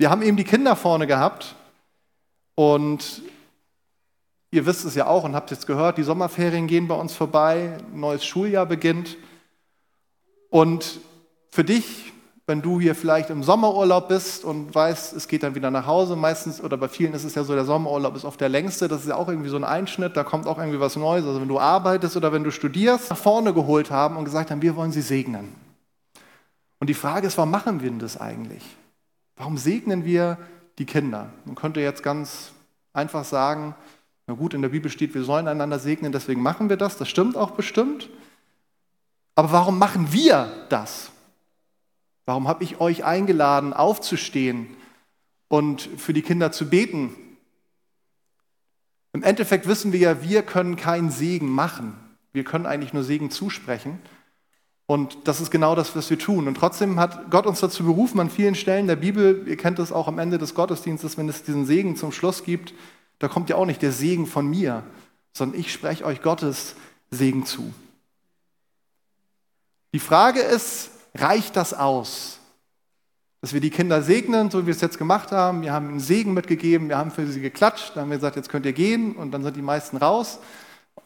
Wir haben eben die Kinder vorne gehabt und ihr wisst es ja auch und habt jetzt gehört, die Sommerferien gehen bei uns vorbei, ein neues Schuljahr beginnt. Und für dich, wenn du hier vielleicht im Sommerurlaub bist und weißt, es geht dann wieder nach Hause, meistens oder bei vielen ist es ja so, der Sommerurlaub ist oft der längste, das ist ja auch irgendwie so ein Einschnitt, da kommt auch irgendwie was Neues. Also wenn du arbeitest oder wenn du studierst, nach vorne geholt haben und gesagt haben, wir wollen sie segnen. Und die Frage ist, warum machen wir denn das eigentlich? Warum segnen wir die Kinder? Man könnte jetzt ganz einfach sagen, na gut, in der Bibel steht, wir sollen einander segnen, deswegen machen wir das. Das stimmt auch bestimmt. Aber warum machen wir das? Warum habe ich euch eingeladen, aufzustehen und für die Kinder zu beten? Im Endeffekt wissen wir ja, wir können keinen Segen machen. Wir können eigentlich nur Segen zusprechen. Und das ist genau das, was wir tun. Und trotzdem hat Gott uns dazu berufen, an vielen Stellen der Bibel, ihr kennt es auch am Ende des Gottesdienstes, wenn es diesen Segen zum Schluss gibt, da kommt ja auch nicht der Segen von mir, sondern ich spreche euch Gottes Segen zu. Die Frage ist, reicht das aus? Dass wir die Kinder segnen, so wie wir es jetzt gemacht haben. Wir haben ihnen Segen mitgegeben, wir haben für sie geklatscht, dann haben wir gesagt, jetzt könnt ihr gehen und dann sind die meisten raus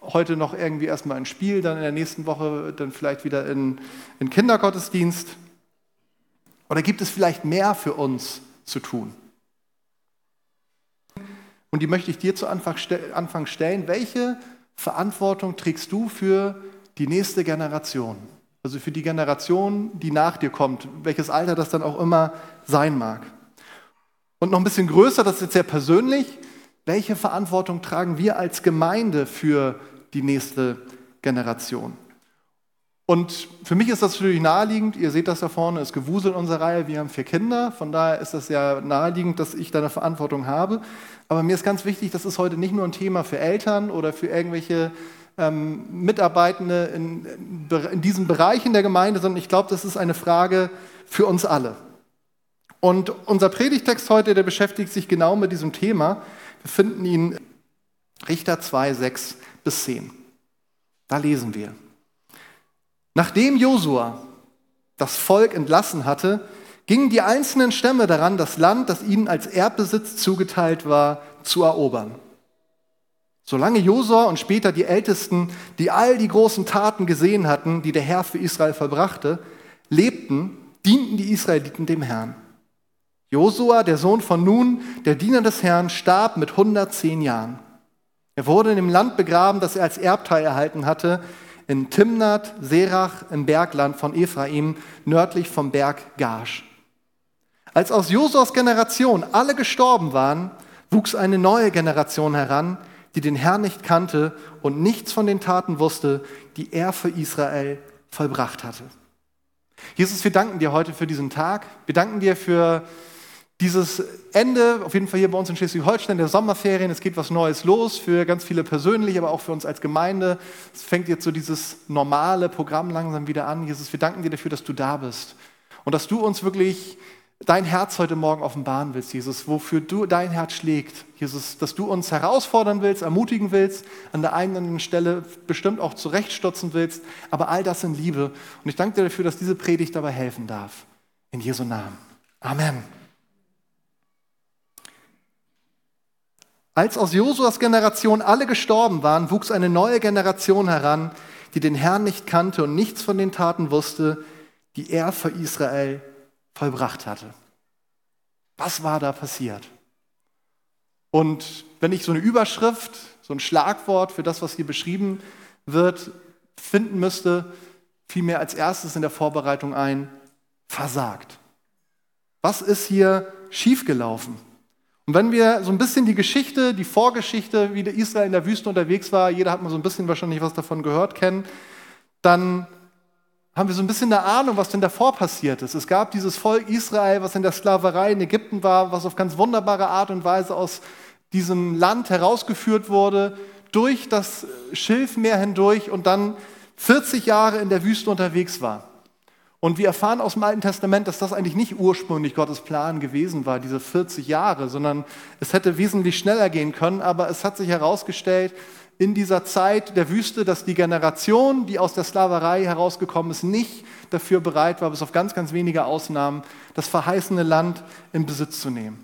heute noch irgendwie erstmal ein Spiel, dann in der nächsten Woche dann vielleicht wieder in, in Kindergottesdienst? Oder gibt es vielleicht mehr für uns zu tun? Und die möchte ich dir zu Anfang stellen. Welche Verantwortung trägst du für die nächste Generation? Also für die Generation, die nach dir kommt, welches Alter das dann auch immer sein mag. Und noch ein bisschen größer, das ist jetzt sehr persönlich, welche Verantwortung tragen wir als Gemeinde für die nächste Generation. Und für mich ist das natürlich naheliegend, ihr seht das da vorne, ist Gewusel in unserer Reihe, wir haben vier Kinder, von daher ist das ja naheliegend, dass ich da eine Verantwortung habe. Aber mir ist ganz wichtig, das ist heute nicht nur ein Thema für Eltern oder für irgendwelche ähm, Mitarbeitende in, in diesen Bereichen der Gemeinde, sondern ich glaube, das ist eine Frage für uns alle. Und unser Predigtext heute, der beschäftigt sich genau mit diesem Thema. Wir finden ihn Richter 2, 6 bis 10. Da lesen wir. Nachdem Josua das Volk entlassen hatte, gingen die einzelnen Stämme daran, das Land, das ihnen als Erbbesitz zugeteilt war, zu erobern. Solange Josua und später die Ältesten, die all die großen Taten gesehen hatten, die der Herr für Israel verbrachte, lebten, dienten die Israeliten dem Herrn. Josua, der Sohn von Nun, der Diener des Herrn, starb mit 110 Jahren. Er wurde in dem Land begraben, das er als Erbteil erhalten hatte, in Timnat, Serach im Bergland von Ephraim, nördlich vom Berg Gash. Als aus Josuas Generation alle gestorben waren, wuchs eine neue Generation heran, die den Herrn nicht kannte und nichts von den Taten wusste, die er für Israel vollbracht hatte. Jesus, wir danken dir heute für diesen Tag. Wir danken dir für dieses Ende, auf jeden Fall hier bei uns in Schleswig-Holstein, der Sommerferien, es geht was Neues los für ganz viele persönlich, aber auch für uns als Gemeinde. Es fängt jetzt so dieses normale Programm langsam wieder an. Jesus, wir danken dir dafür, dass du da bist und dass du uns wirklich dein Herz heute Morgen offenbaren willst, Jesus, wofür du dein Herz schlägt. Jesus, dass du uns herausfordern willst, ermutigen willst, an der einen oder anderen Stelle bestimmt auch zurechtstutzen willst, aber all das in Liebe. Und ich danke dir dafür, dass diese Predigt dabei helfen darf. In Jesu Namen. Amen. Als aus Josuas Generation alle gestorben waren, wuchs eine neue Generation heran, die den Herrn nicht kannte und nichts von den Taten wusste, die er für Israel vollbracht hatte. Was war da passiert? Und wenn ich so eine Überschrift, so ein Schlagwort für das, was hier beschrieben wird, finden müsste, fiel mir als erstes in der Vorbereitung ein, versagt. Was ist hier schiefgelaufen? Und wenn wir so ein bisschen die Geschichte, die Vorgeschichte, wie der Israel in der Wüste unterwegs war, jeder hat mal so ein bisschen wahrscheinlich was davon gehört, kennen, dann haben wir so ein bisschen eine Ahnung, was denn davor passiert ist. Es gab dieses Volk Israel, was in der Sklaverei in Ägypten war, was auf ganz wunderbare Art und Weise aus diesem Land herausgeführt wurde, durch das Schilfmeer hindurch und dann 40 Jahre in der Wüste unterwegs war. Und wir erfahren aus dem Alten Testament, dass das eigentlich nicht ursprünglich Gottes Plan gewesen war, diese 40 Jahre, sondern es hätte wesentlich schneller gehen können. Aber es hat sich herausgestellt, in dieser Zeit der Wüste, dass die Generation, die aus der Sklaverei herausgekommen ist, nicht dafür bereit war, bis auf ganz, ganz wenige Ausnahmen, das verheißene Land in Besitz zu nehmen.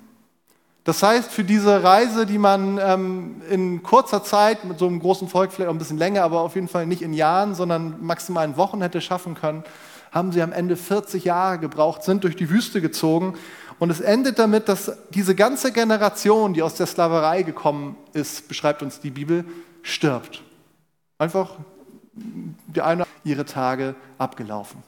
Das heißt, für diese Reise, die man ähm, in kurzer Zeit mit so einem großen Volk, vielleicht auch ein bisschen länger, aber auf jeden Fall nicht in Jahren, sondern maximal in Wochen hätte schaffen können, haben sie am Ende 40 Jahre gebraucht, sind durch die Wüste gezogen. Und es endet damit, dass diese ganze Generation, die aus der Sklaverei gekommen ist, beschreibt uns die Bibel, stirbt. Einfach die eine ihre Tage abgelaufen.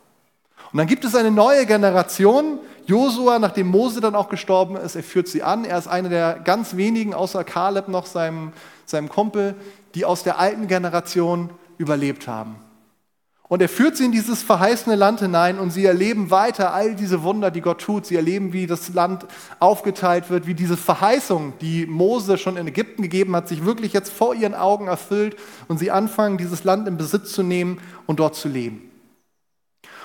Und dann gibt es eine neue Generation. Josua, nachdem Mose dann auch gestorben ist, er führt sie an. Er ist einer der ganz wenigen, außer Kaleb noch, seinem, seinem Kumpel, die aus der alten Generation überlebt haben. Und er führt sie in dieses verheißene Land hinein und sie erleben weiter all diese Wunder, die Gott tut. Sie erleben, wie das Land aufgeteilt wird, wie diese Verheißung, die Mose schon in Ägypten gegeben hat, sich wirklich jetzt vor ihren Augen erfüllt und sie anfangen, dieses Land in Besitz zu nehmen und dort zu leben.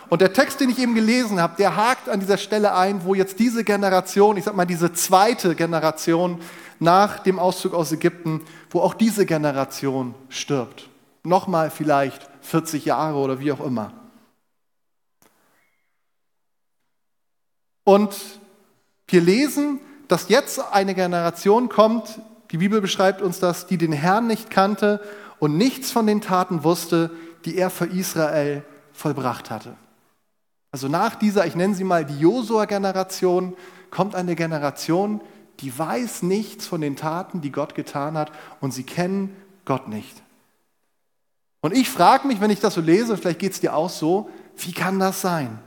Und der Text, den ich eben gelesen habe, der hakt an dieser Stelle ein, wo jetzt diese Generation, ich sag mal diese zweite Generation nach dem Auszug aus Ägypten, wo auch diese Generation stirbt. Nochmal vielleicht 40 Jahre oder wie auch immer. Und wir lesen, dass jetzt eine Generation kommt, die Bibel beschreibt uns das, die den Herrn nicht kannte und nichts von den Taten wusste, die er für Israel vollbracht hatte. Also nach dieser, ich nenne sie mal die Josua-Generation, kommt eine Generation, die weiß nichts von den Taten, die Gott getan hat und sie kennen Gott nicht. Und ich frage mich, wenn ich das so lese, vielleicht geht es dir auch so, wie kann das sein?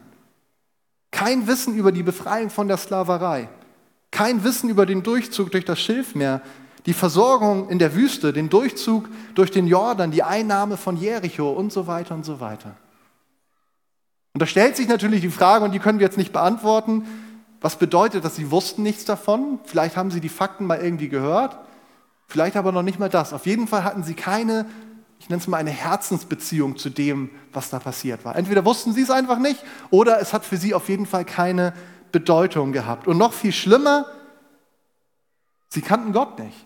Kein Wissen über die Befreiung von der Sklaverei, kein Wissen über den Durchzug durch das Schilfmeer, die Versorgung in der Wüste, den Durchzug durch den Jordan, die Einnahme von Jericho und so weiter und so weiter. Und da stellt sich natürlich die Frage, und die können wir jetzt nicht beantworten, was bedeutet das? Sie wussten nichts davon, vielleicht haben sie die Fakten mal irgendwie gehört, vielleicht aber noch nicht mal das. Auf jeden Fall hatten sie keine ich nenne es mal eine Herzensbeziehung zu dem, was da passiert war. Entweder wussten sie es einfach nicht oder es hat für sie auf jeden Fall keine Bedeutung gehabt. Und noch viel schlimmer, sie kannten Gott nicht.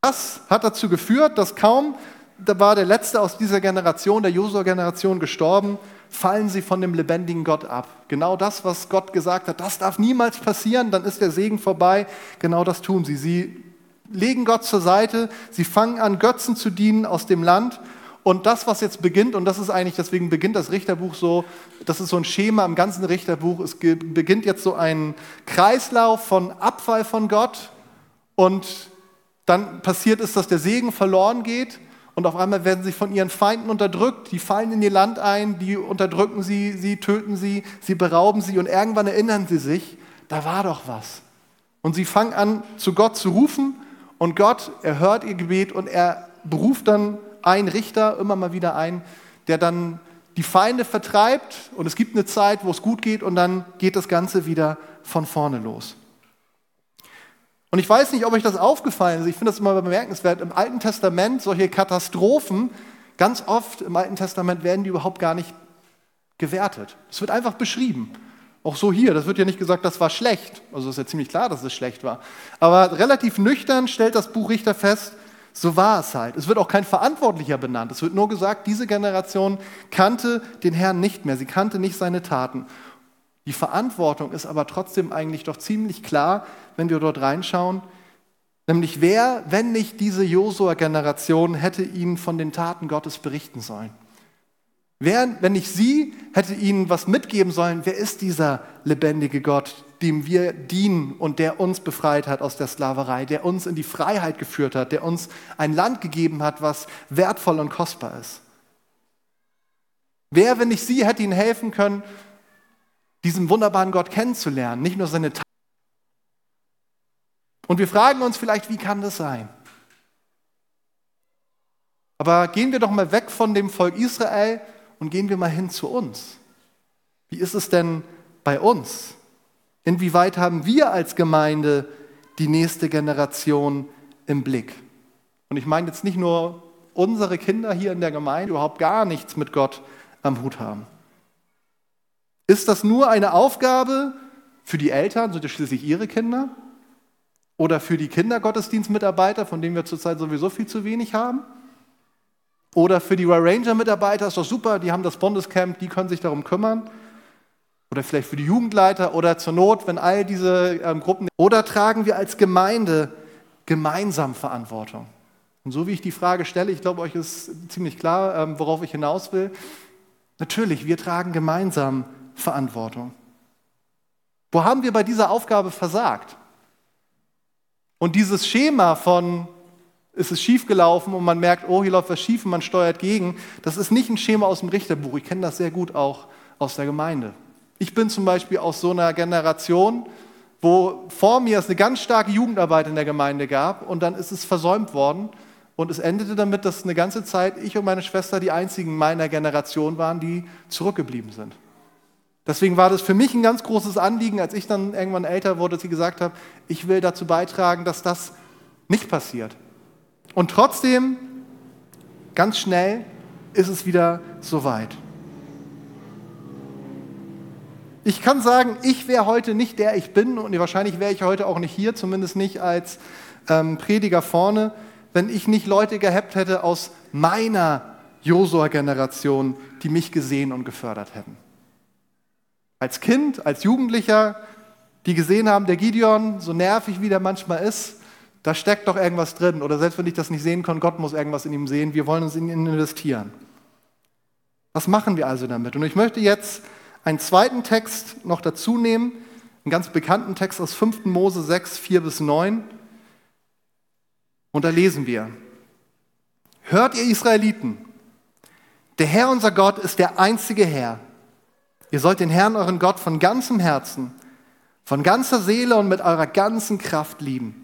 Das hat dazu geführt, dass kaum, da war der letzte aus dieser Generation, der Josua-Generation gestorben, fallen sie von dem lebendigen Gott ab. Genau das, was Gott gesagt hat, das darf niemals passieren, dann ist der Segen vorbei. Genau das tun sie. Sie legen Gott zur Seite, sie fangen an, Götzen zu dienen aus dem Land. Und das, was jetzt beginnt, und das ist eigentlich, deswegen beginnt das Richterbuch so, das ist so ein Schema im ganzen Richterbuch, es beginnt jetzt so ein Kreislauf von Abfall von Gott. Und dann passiert es, dass der Segen verloren geht. Und auf einmal werden sie von ihren Feinden unterdrückt, die fallen in ihr Land ein, die unterdrücken sie, sie töten sie, sie berauben sie. Und irgendwann erinnern sie sich, da war doch was. Und sie fangen an, zu Gott zu rufen und Gott erhört ihr Gebet und er beruft dann einen Richter immer mal wieder ein, der dann die Feinde vertreibt und es gibt eine Zeit, wo es gut geht und dann geht das Ganze wieder von vorne los. Und ich weiß nicht, ob euch das aufgefallen ist, ich finde das immer bemerkenswert, im Alten Testament solche Katastrophen, ganz oft im Alten Testament werden die überhaupt gar nicht gewertet. Es wird einfach beschrieben. Auch so hier, das wird ja nicht gesagt, das war schlecht. Also ist ja ziemlich klar, dass es schlecht war. Aber relativ nüchtern stellt das Buch Richter fest, so war es halt. Es wird auch kein Verantwortlicher benannt. Es wird nur gesagt, diese Generation kannte den Herrn nicht mehr. Sie kannte nicht seine Taten. Die Verantwortung ist aber trotzdem eigentlich doch ziemlich klar, wenn wir dort reinschauen. Nämlich wer, wenn nicht diese Josua-Generation, hätte ihnen von den Taten Gottes berichten sollen? Wer, wenn nicht sie, hätte ihnen was mitgeben sollen, wer ist dieser lebendige Gott, dem wir dienen und der uns befreit hat aus der Sklaverei, der uns in die Freiheit geführt hat, der uns ein Land gegeben hat, was wertvoll und kostbar ist? Wer, wenn nicht sie, hätte ihnen helfen können, diesen wunderbaren Gott kennenzulernen, nicht nur seine Taten. Und wir fragen uns vielleicht, wie kann das sein? Aber gehen wir doch mal weg von dem Volk Israel und gehen wir mal hin zu uns. Wie ist es denn bei uns? Inwieweit haben wir als Gemeinde die nächste Generation im Blick? Und ich meine jetzt nicht nur unsere Kinder hier in der Gemeinde, überhaupt gar nichts mit Gott am Hut haben. Ist das nur eine Aufgabe für die Eltern, sind ja schließlich ihre Kinder? Oder für die Kindergottesdienstmitarbeiter, von denen wir zurzeit sowieso viel zu wenig haben? Oder für die Ranger-Mitarbeiter ist doch super, die haben das Bundescamp, die können sich darum kümmern. Oder vielleicht für die Jugendleiter oder zur Not, wenn all diese ähm, Gruppen. Oder tragen wir als Gemeinde gemeinsam Verantwortung? Und so wie ich die Frage stelle, ich glaube, euch ist ziemlich klar, ähm, worauf ich hinaus will. Natürlich, wir tragen gemeinsam Verantwortung. Wo haben wir bei dieser Aufgabe versagt? Und dieses Schema von, ist es schiefgelaufen und man merkt, oh, hier läuft was schief und man steuert gegen, das ist nicht ein Schema aus dem Richterbuch. Ich kenne das sehr gut auch aus der Gemeinde. Ich bin zum Beispiel aus so einer Generation, wo vor mir es eine ganz starke Jugendarbeit in der Gemeinde gab und dann ist es versäumt worden und es endete damit, dass eine ganze Zeit ich und meine Schwester die einzigen meiner Generation waren, die zurückgeblieben sind. Deswegen war das für mich ein ganz großes Anliegen, als ich dann irgendwann älter wurde, dass ich gesagt habe, ich will dazu beitragen, dass das nicht passiert. Und trotzdem, ganz schnell ist es wieder soweit. Ich kann sagen, ich wäre heute nicht der ich bin und wahrscheinlich wäre ich heute auch nicht hier, zumindest nicht als ähm, Prediger vorne, wenn ich nicht Leute gehabt hätte aus meiner Josua-Generation, die mich gesehen und gefördert hätten als Kind, als Jugendlicher, die gesehen haben, der Gideon, so nervig wie der manchmal ist, da steckt doch irgendwas drin. Oder selbst wenn ich das nicht sehen kann, Gott muss irgendwas in ihm sehen. Wir wollen uns in ihn investieren. Was machen wir also damit? Und ich möchte jetzt einen zweiten Text noch dazu nehmen, einen ganz bekannten Text aus 5. Mose 6, 4 bis 9. Und da lesen wir, Hört ihr Israeliten, der Herr unser Gott ist der einzige Herr. Ihr sollt den Herrn, euren Gott, von ganzem Herzen, von ganzer Seele und mit eurer ganzen Kraft lieben.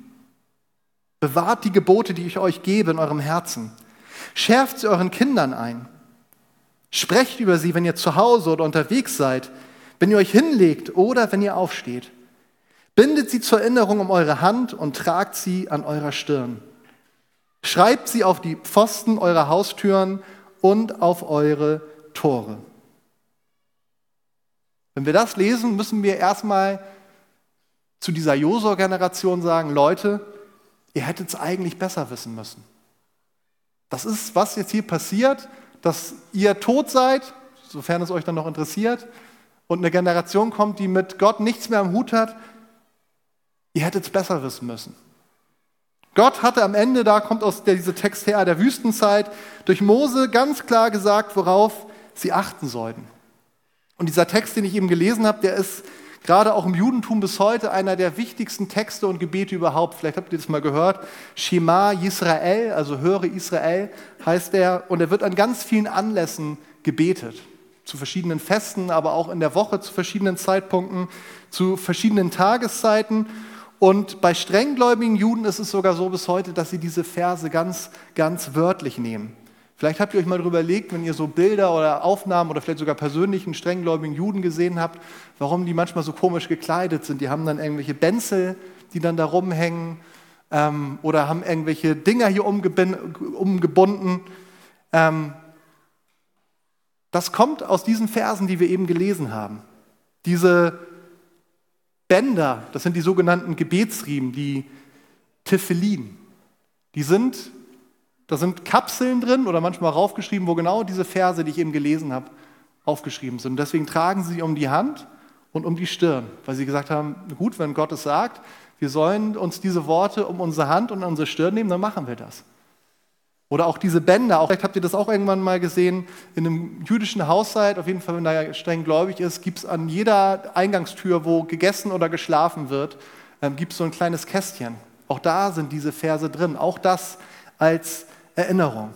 Bewahrt die Gebote, die ich euch gebe, in eurem Herzen. Schärft sie euren Kindern ein. Sprecht über sie, wenn ihr zu Hause oder unterwegs seid, wenn ihr euch hinlegt oder wenn ihr aufsteht. Bindet sie zur Erinnerung um eure Hand und tragt sie an eurer Stirn. Schreibt sie auf die Pfosten eurer Haustüren und auf eure Tore. Wenn wir das lesen, müssen wir erstmal zu dieser Josua-Generation sagen, Leute, ihr hättet es eigentlich besser wissen müssen. Das ist, was jetzt hier passiert, dass ihr tot seid, sofern es euch dann noch interessiert, und eine Generation kommt, die mit Gott nichts mehr am Hut hat, ihr hättet es besser wissen müssen. Gott hatte am Ende, da kommt aus der, dieser Text her, der Wüstenzeit, durch Mose ganz klar gesagt, worauf sie achten sollten. Und dieser Text, den ich eben gelesen habe, der ist gerade auch im Judentum bis heute einer der wichtigsten Texte und Gebete überhaupt. Vielleicht habt ihr das mal gehört. Shema Yisrael, also höre Israel, heißt er. Und er wird an ganz vielen Anlässen gebetet. Zu verschiedenen Festen, aber auch in der Woche zu verschiedenen Zeitpunkten, zu verschiedenen Tageszeiten. Und bei strenggläubigen Juden ist es sogar so bis heute, dass sie diese Verse ganz, ganz wörtlich nehmen. Vielleicht habt ihr euch mal darüber überlegt, wenn ihr so Bilder oder Aufnahmen oder vielleicht sogar persönlichen strenggläubigen Juden gesehen habt, warum die manchmal so komisch gekleidet sind. Die haben dann irgendwelche Benzel, die dann da rumhängen ähm, oder haben irgendwelche Dinger hier umgebunden. Ähm, das kommt aus diesen Versen, die wir eben gelesen haben. Diese Bänder, das sind die sogenannten Gebetsriemen, die Tefillin. Die sind da sind Kapseln drin oder manchmal raufgeschrieben, wo genau diese Verse, die ich eben gelesen habe, aufgeschrieben sind. Deswegen tragen sie um die Hand und um die Stirn, weil sie gesagt haben, gut, wenn Gott es sagt, wir sollen uns diese Worte um unsere Hand und unsere Stirn nehmen, dann machen wir das. Oder auch diese Bänder, auch, vielleicht habt ihr das auch irgendwann mal gesehen, in einem jüdischen Haushalt, auf jeden Fall, wenn da streng gläubig ist, gibt es an jeder Eingangstür, wo gegessen oder geschlafen wird, ähm, gibt es so ein kleines Kästchen. Auch da sind diese Verse drin. Auch das als Erinnerung.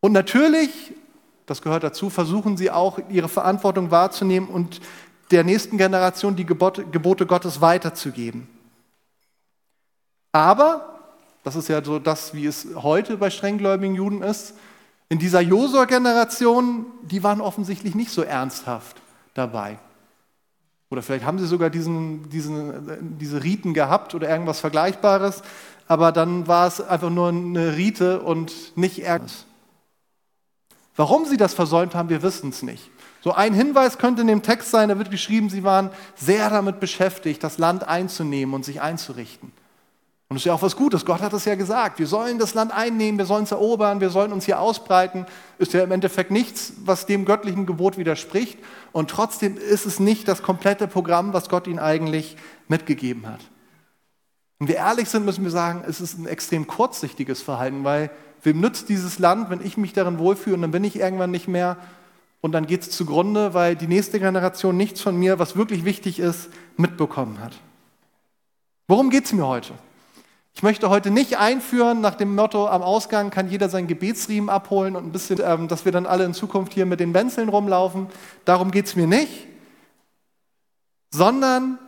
Und natürlich, das gehört dazu, versuchen sie auch ihre Verantwortung wahrzunehmen und der nächsten Generation die Gebote, Gottes weiterzugeben. Aber, das ist ja so das, wie es heute bei strenggläubigen Juden ist, in dieser Josua-Generation, die waren offensichtlich nicht so ernsthaft dabei. Oder vielleicht haben sie sogar diesen, diesen, diese Riten gehabt oder irgendwas Vergleichbares, aber dann war es einfach nur eine Rite und nicht Ärger. Warum sie das versäumt haben, wir wissen es nicht. So ein Hinweis könnte in dem Text sein, da wird geschrieben, sie waren sehr damit beschäftigt, das Land einzunehmen und sich einzurichten. Und das ist ja auch was Gutes. Gott hat es ja gesagt. Wir sollen das Land einnehmen, wir sollen es erobern, wir sollen uns hier ausbreiten. Ist ja im Endeffekt nichts, was dem göttlichen Gebot widerspricht. Und trotzdem ist es nicht das komplette Programm, was Gott ihnen eigentlich mitgegeben hat. Wenn wir ehrlich sind, müssen wir sagen, es ist ein extrem kurzsichtiges Verhalten, weil wem nützt dieses Land, wenn ich mich darin wohlfühle und dann bin ich irgendwann nicht mehr und dann geht es zugrunde, weil die nächste Generation nichts von mir, was wirklich wichtig ist, mitbekommen hat. Worum geht es mir heute? Ich möchte heute nicht einführen nach dem Motto, am Ausgang kann jeder seinen Gebetsriemen abholen und ein bisschen, ähm, dass wir dann alle in Zukunft hier mit den Wenzeln rumlaufen. Darum geht es mir nicht, sondern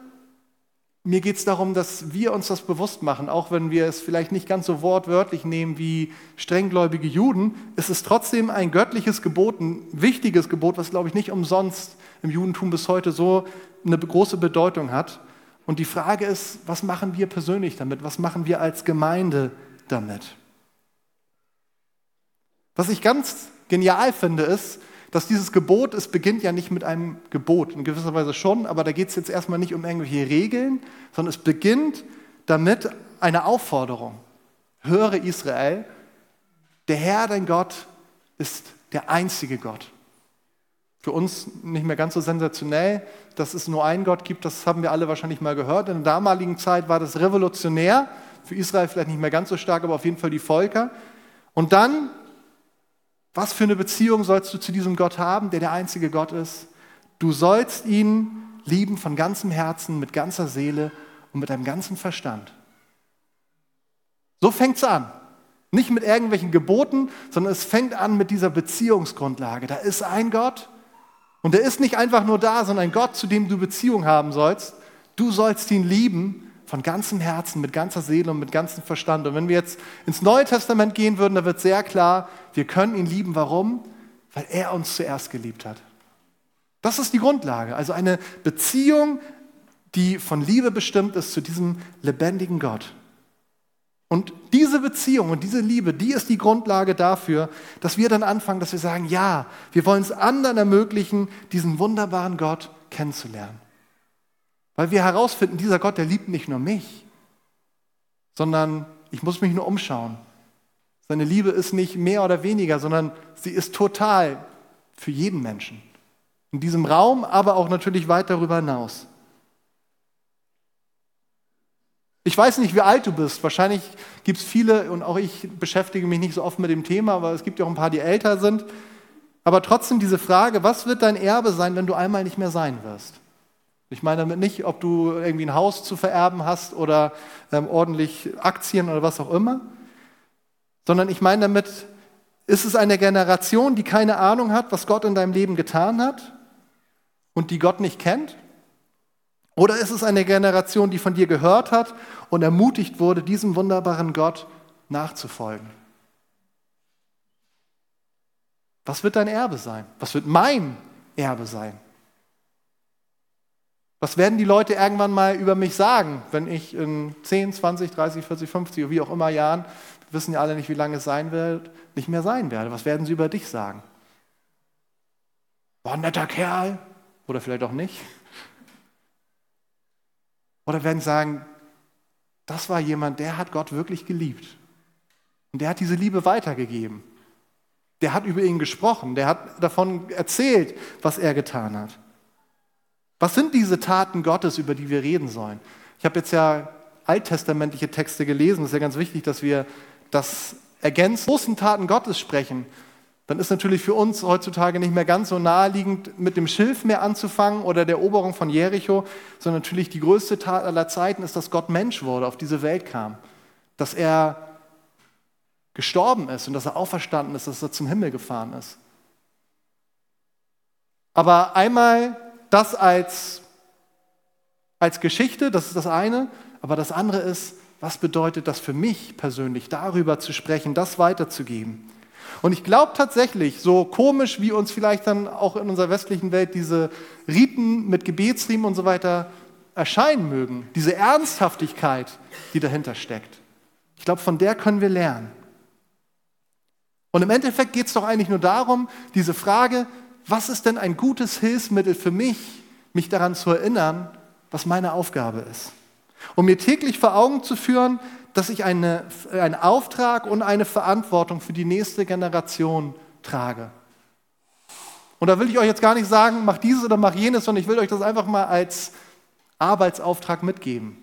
mir geht es darum, dass wir uns das bewusst machen, auch wenn wir es vielleicht nicht ganz so wortwörtlich nehmen wie strenggläubige Juden, ist es trotzdem ein göttliches Gebot, ein wichtiges Gebot, was, glaube ich, nicht umsonst im Judentum bis heute so eine große Bedeutung hat. Und die Frage ist, was machen wir persönlich damit? Was machen wir als Gemeinde damit? Was ich ganz genial finde, ist, dass dieses Gebot, es beginnt ja nicht mit einem Gebot, in gewisser Weise schon, aber da geht es jetzt erstmal nicht um irgendwelche Regeln, sondern es beginnt damit eine Aufforderung. Höre Israel, der Herr, dein Gott, ist der einzige Gott. Für uns nicht mehr ganz so sensationell, dass es nur einen Gott gibt, das haben wir alle wahrscheinlich mal gehört. In der damaligen Zeit war das revolutionär, für Israel vielleicht nicht mehr ganz so stark, aber auf jeden Fall die Völker. Und dann, was für eine Beziehung sollst du zu diesem Gott haben, der der einzige Gott ist? Du sollst ihn lieben von ganzem Herzen, mit ganzer Seele und mit deinem ganzen Verstand. So fängt es an. Nicht mit irgendwelchen Geboten, sondern es fängt an mit dieser Beziehungsgrundlage. Da ist ein Gott und er ist nicht einfach nur da, sondern ein Gott, zu dem du Beziehung haben sollst. Du sollst ihn lieben von ganzem Herzen, mit ganzer Seele und mit ganzem Verstand. Und wenn wir jetzt ins Neue Testament gehen würden, da wird sehr klar, wir können ihn lieben. Warum? Weil er uns zuerst geliebt hat. Das ist die Grundlage. Also eine Beziehung, die von Liebe bestimmt ist zu diesem lebendigen Gott. Und diese Beziehung und diese Liebe, die ist die Grundlage dafür, dass wir dann anfangen, dass wir sagen, ja, wir wollen es anderen ermöglichen, diesen wunderbaren Gott kennenzulernen. Weil wir herausfinden, dieser Gott, der liebt nicht nur mich, sondern ich muss mich nur umschauen. Seine Liebe ist nicht mehr oder weniger, sondern sie ist total für jeden Menschen. In diesem Raum, aber auch natürlich weit darüber hinaus. Ich weiß nicht, wie alt du bist. Wahrscheinlich gibt es viele, und auch ich beschäftige mich nicht so oft mit dem Thema, aber es gibt ja auch ein paar, die älter sind. Aber trotzdem diese Frage, was wird dein Erbe sein, wenn du einmal nicht mehr sein wirst? Ich meine damit nicht, ob du irgendwie ein Haus zu vererben hast oder ähm, ordentlich Aktien oder was auch immer, sondern ich meine damit, ist es eine Generation, die keine Ahnung hat, was Gott in deinem Leben getan hat und die Gott nicht kennt? Oder ist es eine Generation, die von dir gehört hat und ermutigt wurde, diesem wunderbaren Gott nachzufolgen? Was wird dein Erbe sein? Was wird mein Erbe sein? Was werden die Leute irgendwann mal über mich sagen, wenn ich in 10, 20, 30, 40, 50 oder wie auch immer Jahren, wir wissen ja alle nicht, wie lange es sein wird, nicht mehr sein werde? Was werden sie über dich sagen? War ein netter Kerl oder vielleicht auch nicht. Oder werden sagen, das war jemand, der hat Gott wirklich geliebt. Und der hat diese Liebe weitergegeben. Der hat über ihn gesprochen, der hat davon erzählt, was er getan hat. Was sind diese Taten Gottes, über die wir reden sollen? Ich habe jetzt ja alttestamentliche Texte gelesen. Es ist ja ganz wichtig, dass wir das ergänzen. Großen Taten Gottes sprechen dann ist natürlich für uns heutzutage nicht mehr ganz so naheliegend, mit dem Schilfmeer anzufangen oder der Eroberung von Jericho, sondern natürlich die größte Tat aller Zeiten ist, dass Gott Mensch wurde, auf diese Welt kam, dass er gestorben ist und dass er auferstanden ist, dass er zum Himmel gefahren ist. Aber einmal das als, als Geschichte, das ist das eine, aber das andere ist, was bedeutet das für mich persönlich, darüber zu sprechen, das weiterzugeben. Und ich glaube tatsächlich, so komisch wie uns vielleicht dann auch in unserer westlichen Welt diese Riten mit Gebetsriemen und so weiter erscheinen mögen, diese Ernsthaftigkeit, die dahinter steckt. Ich glaube, von der können wir lernen. Und im Endeffekt geht es doch eigentlich nur darum, diese Frage, was ist denn ein gutes Hilfsmittel für mich, mich daran zu erinnern, was meine Aufgabe ist. Um mir täglich vor Augen zu führen, dass ich eine, einen Auftrag und eine Verantwortung für die nächste Generation trage. Und da will ich euch jetzt gar nicht sagen, mach dieses oder mach jenes, sondern ich will euch das einfach mal als Arbeitsauftrag mitgeben.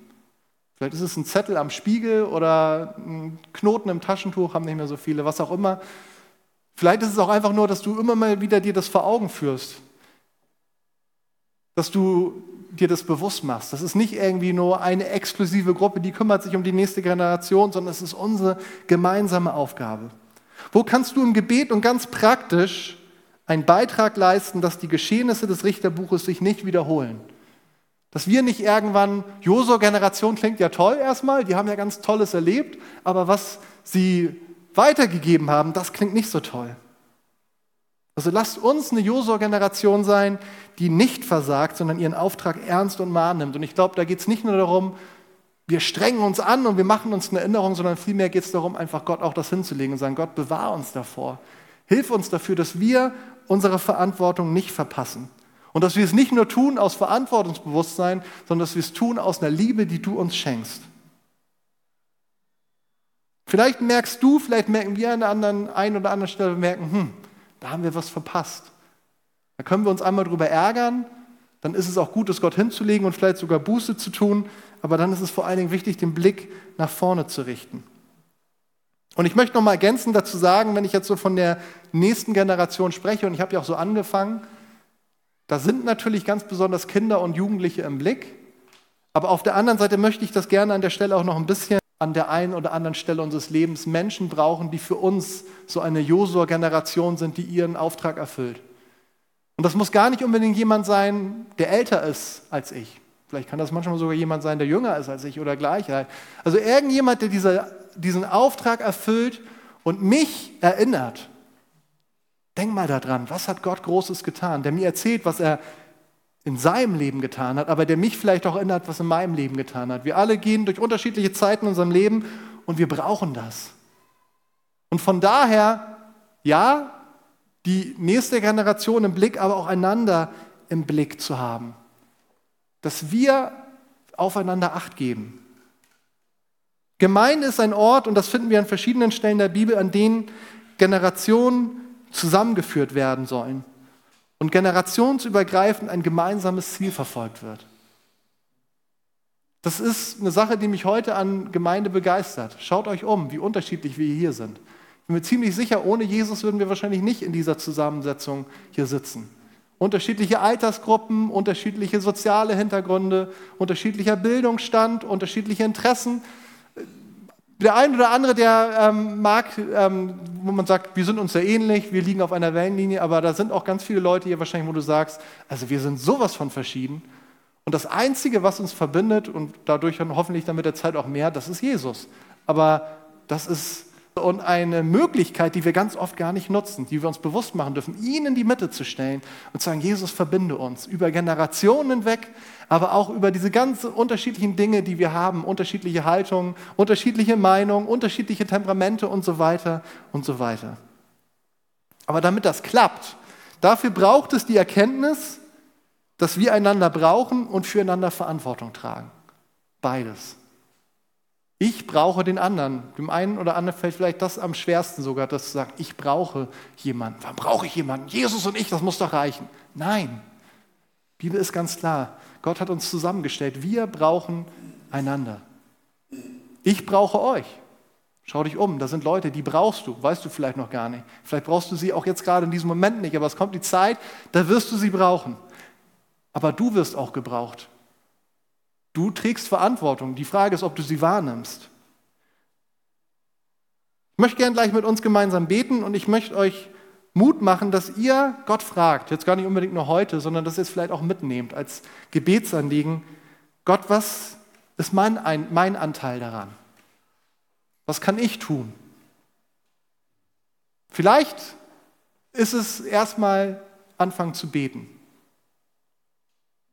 Vielleicht ist es ein Zettel am Spiegel oder ein Knoten im Taschentuch, haben nicht mehr so viele, was auch immer. Vielleicht ist es auch einfach nur, dass du immer mal wieder dir das vor Augen führst. Dass du dir das bewusst machst. Das ist nicht irgendwie nur eine exklusive Gruppe, die kümmert sich um die nächste Generation, sondern es ist unsere gemeinsame Aufgabe. Wo kannst du im Gebet und ganz praktisch einen Beitrag leisten, dass die Geschehnisse des Richterbuches sich nicht wiederholen? Dass wir nicht irgendwann, Josua-Generation klingt ja toll erstmal, die haben ja ganz Tolles erlebt, aber was sie weitergegeben haben, das klingt nicht so toll. Also lasst uns eine Josua-Generation sein, die nicht versagt, sondern ihren Auftrag ernst und mahn nimmt. Und ich glaube, da geht es nicht nur darum, wir strengen uns an und wir machen uns eine Erinnerung, sondern vielmehr geht es darum, einfach Gott auch das hinzulegen und sagen, Gott, bewahr uns davor. Hilf uns dafür, dass wir unsere Verantwortung nicht verpassen. Und dass wir es nicht nur tun aus Verantwortungsbewusstsein, sondern dass wir es tun aus einer Liebe, die du uns schenkst. Vielleicht merkst du, vielleicht merken wir an der anderen, einen oder anderen Stelle, merken, hm, da haben wir was verpasst. Da können wir uns einmal drüber ärgern, dann ist es auch gut, es Gott hinzulegen und vielleicht sogar Buße zu tun, aber dann ist es vor allen Dingen wichtig, den Blick nach vorne zu richten. Und ich möchte noch mal ergänzend dazu sagen, wenn ich jetzt so von der nächsten Generation spreche, und ich habe ja auch so angefangen, da sind natürlich ganz besonders Kinder und Jugendliche im Blick, aber auf der anderen Seite möchte ich das gerne an der Stelle auch noch ein bisschen an der einen oder anderen Stelle unseres Lebens Menschen brauchen, die für uns so eine Josua-Generation sind, die ihren Auftrag erfüllt. Und das muss gar nicht unbedingt jemand sein, der älter ist als ich. Vielleicht kann das manchmal sogar jemand sein, der jünger ist als ich oder gleich. Also irgendjemand, der diese, diesen Auftrag erfüllt und mich erinnert. Denk mal daran, was hat Gott Großes getan, der mir erzählt, was er in seinem Leben getan hat, aber der mich vielleicht auch erinnert, was in meinem Leben getan hat. Wir alle gehen durch unterschiedliche Zeiten in unserem Leben und wir brauchen das. Und von daher, ja, die nächste Generation im Blick, aber auch einander im Blick zu haben. Dass wir aufeinander Acht geben. Gemeinde ist ein Ort, und das finden wir an verschiedenen Stellen der Bibel, an denen Generationen zusammengeführt werden sollen und generationsübergreifend ein gemeinsames Ziel verfolgt wird. Das ist eine Sache, die mich heute an Gemeinde begeistert. Schaut euch um, wie unterschiedlich wir hier sind. Ich bin mir ziemlich sicher, ohne Jesus würden wir wahrscheinlich nicht in dieser Zusammensetzung hier sitzen. Unterschiedliche Altersgruppen, unterschiedliche soziale Hintergründe, unterschiedlicher Bildungsstand, unterschiedliche Interessen. Der ein oder andere, der ähm, mag, ähm, wo man sagt, wir sind uns sehr ähnlich, wir liegen auf einer Wellenlinie, aber da sind auch ganz viele Leute hier wahrscheinlich, wo du sagst, also wir sind sowas von verschieden. Und das Einzige, was uns verbindet und dadurch hoffentlich dann mit der Zeit auch mehr, das ist Jesus. Aber das ist und eine Möglichkeit, die wir ganz oft gar nicht nutzen, die wir uns bewusst machen dürfen, ihn in die Mitte zu stellen und zu sagen, Jesus verbinde uns über Generationen hinweg, aber auch über diese ganz unterschiedlichen Dinge, die wir haben, unterschiedliche Haltungen, unterschiedliche Meinungen, unterschiedliche Temperamente und so weiter und so weiter. Aber damit das klappt, dafür braucht es die Erkenntnis, dass wir einander brauchen und füreinander Verantwortung tragen. Beides. Ich brauche den anderen. Dem einen oder anderen fällt vielleicht das am schwersten sogar, das zu sagen, ich brauche jemanden. Wann brauche ich jemanden? Jesus und ich, das muss doch reichen. Nein. Die Bibel ist ganz klar. Gott hat uns zusammengestellt. Wir brauchen einander. Ich brauche euch. Schau dich um, da sind Leute, die brauchst du, weißt du vielleicht noch gar nicht. Vielleicht brauchst du sie auch jetzt gerade in diesem Moment nicht, aber es kommt die Zeit, da wirst du sie brauchen. Aber du wirst auch gebraucht. Du trägst Verantwortung. Die Frage ist, ob du sie wahrnimmst. Ich möchte gern gleich mit uns gemeinsam beten und ich möchte euch Mut machen, dass ihr Gott fragt, jetzt gar nicht unbedingt nur heute, sondern dass ihr es vielleicht auch mitnehmt als Gebetsanliegen. Gott, was ist mein, mein Anteil daran? Was kann ich tun? Vielleicht ist es erstmal anfangen zu beten.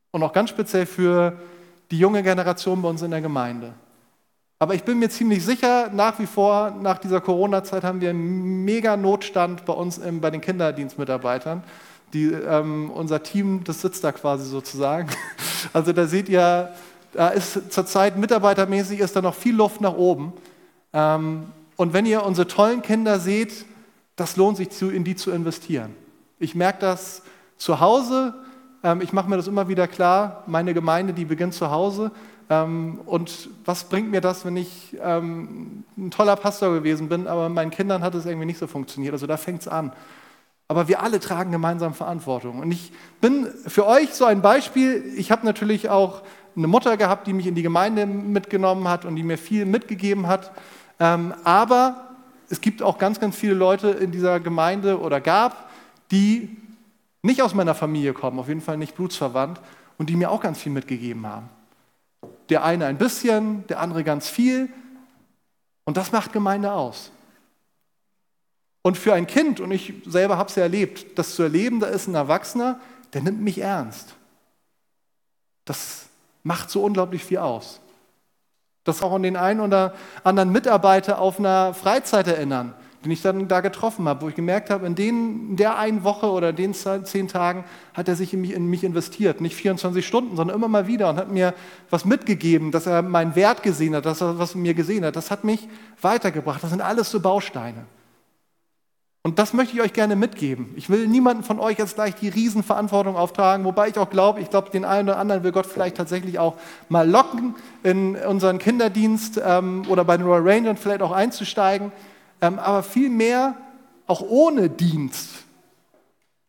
Und auch ganz speziell für die junge Generation bei uns in der Gemeinde. Aber ich bin mir ziemlich sicher, nach wie vor, nach dieser Corona-Zeit haben wir einen mega Notstand bei uns im, bei den Kinderdienstmitarbeitern, Die, ähm, unser Team, das sitzt da quasi sozusagen. Also da seht ihr, da ist zurzeit mitarbeitermäßig ist da noch viel Luft nach oben. Ähm, und wenn ihr unsere tollen Kinder seht, das lohnt sich, in die zu investieren. Ich merke das zu Hause. Ähm, ich mache mir das immer wieder klar. Meine Gemeinde, die beginnt zu Hause. Ähm, und was bringt mir das, wenn ich ähm, ein toller Pastor gewesen bin, aber meinen Kindern hat es irgendwie nicht so funktioniert? Also da fängt es an. Aber wir alle tragen gemeinsam Verantwortung. Und ich bin für euch so ein Beispiel. Ich habe natürlich auch eine Mutter gehabt, die mich in die Gemeinde mitgenommen hat und die mir viel mitgegeben hat. Aber es gibt auch ganz, ganz viele Leute in dieser Gemeinde oder gab, die nicht aus meiner Familie kommen, auf jeden Fall nicht blutsverwandt und die mir auch ganz viel mitgegeben haben. Der eine ein bisschen, der andere ganz viel. Und das macht Gemeinde aus. Und für ein Kind, und ich selber habe es ja erlebt, das zu erleben, da ist ein Erwachsener, der nimmt mich ernst. Das macht so unglaublich viel aus. Das auch an den einen oder anderen Mitarbeiter auf einer Freizeit erinnern, den ich dann da getroffen habe, wo ich gemerkt habe, in, den, in der einen Woche oder den zehn Tagen hat er sich in mich, in mich investiert. Nicht 24 Stunden, sondern immer mal wieder und hat mir was mitgegeben, dass er meinen Wert gesehen hat, dass er was in mir gesehen hat. Das hat mich weitergebracht. Das sind alles so Bausteine. Und das möchte ich euch gerne mitgeben. Ich will niemanden von euch jetzt gleich die Riesenverantwortung auftragen, wobei ich auch glaube, ich glaube, den einen oder anderen will Gott vielleicht tatsächlich auch mal locken, in unseren Kinderdienst ähm, oder bei den Royal Rangers vielleicht auch einzusteigen ähm, aber vielmehr auch ohne Dienst.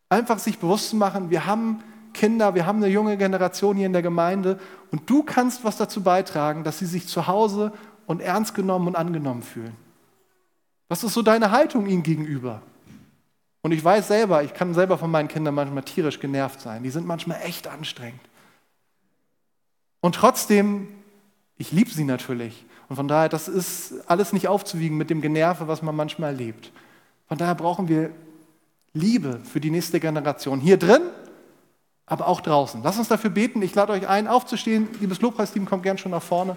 Einfach sich bewusst zu machen, wir haben Kinder, wir haben eine junge Generation hier in der Gemeinde und du kannst was dazu beitragen, dass sie sich zu Hause und ernst genommen und angenommen fühlen. Was ist so deine Haltung ihnen gegenüber? Und ich weiß selber, ich kann selber von meinen Kindern manchmal tierisch genervt sein. Die sind manchmal echt anstrengend. Und trotzdem, ich liebe sie natürlich. Und von daher, das ist alles nicht aufzuwiegen mit dem Generve, was man manchmal erlebt. Von daher brauchen wir Liebe für die nächste Generation. Hier drin, aber auch draußen. Lass uns dafür beten. Ich lade euch ein, aufzustehen. Liebes Lobpreisteam, kommt gern schon nach vorne.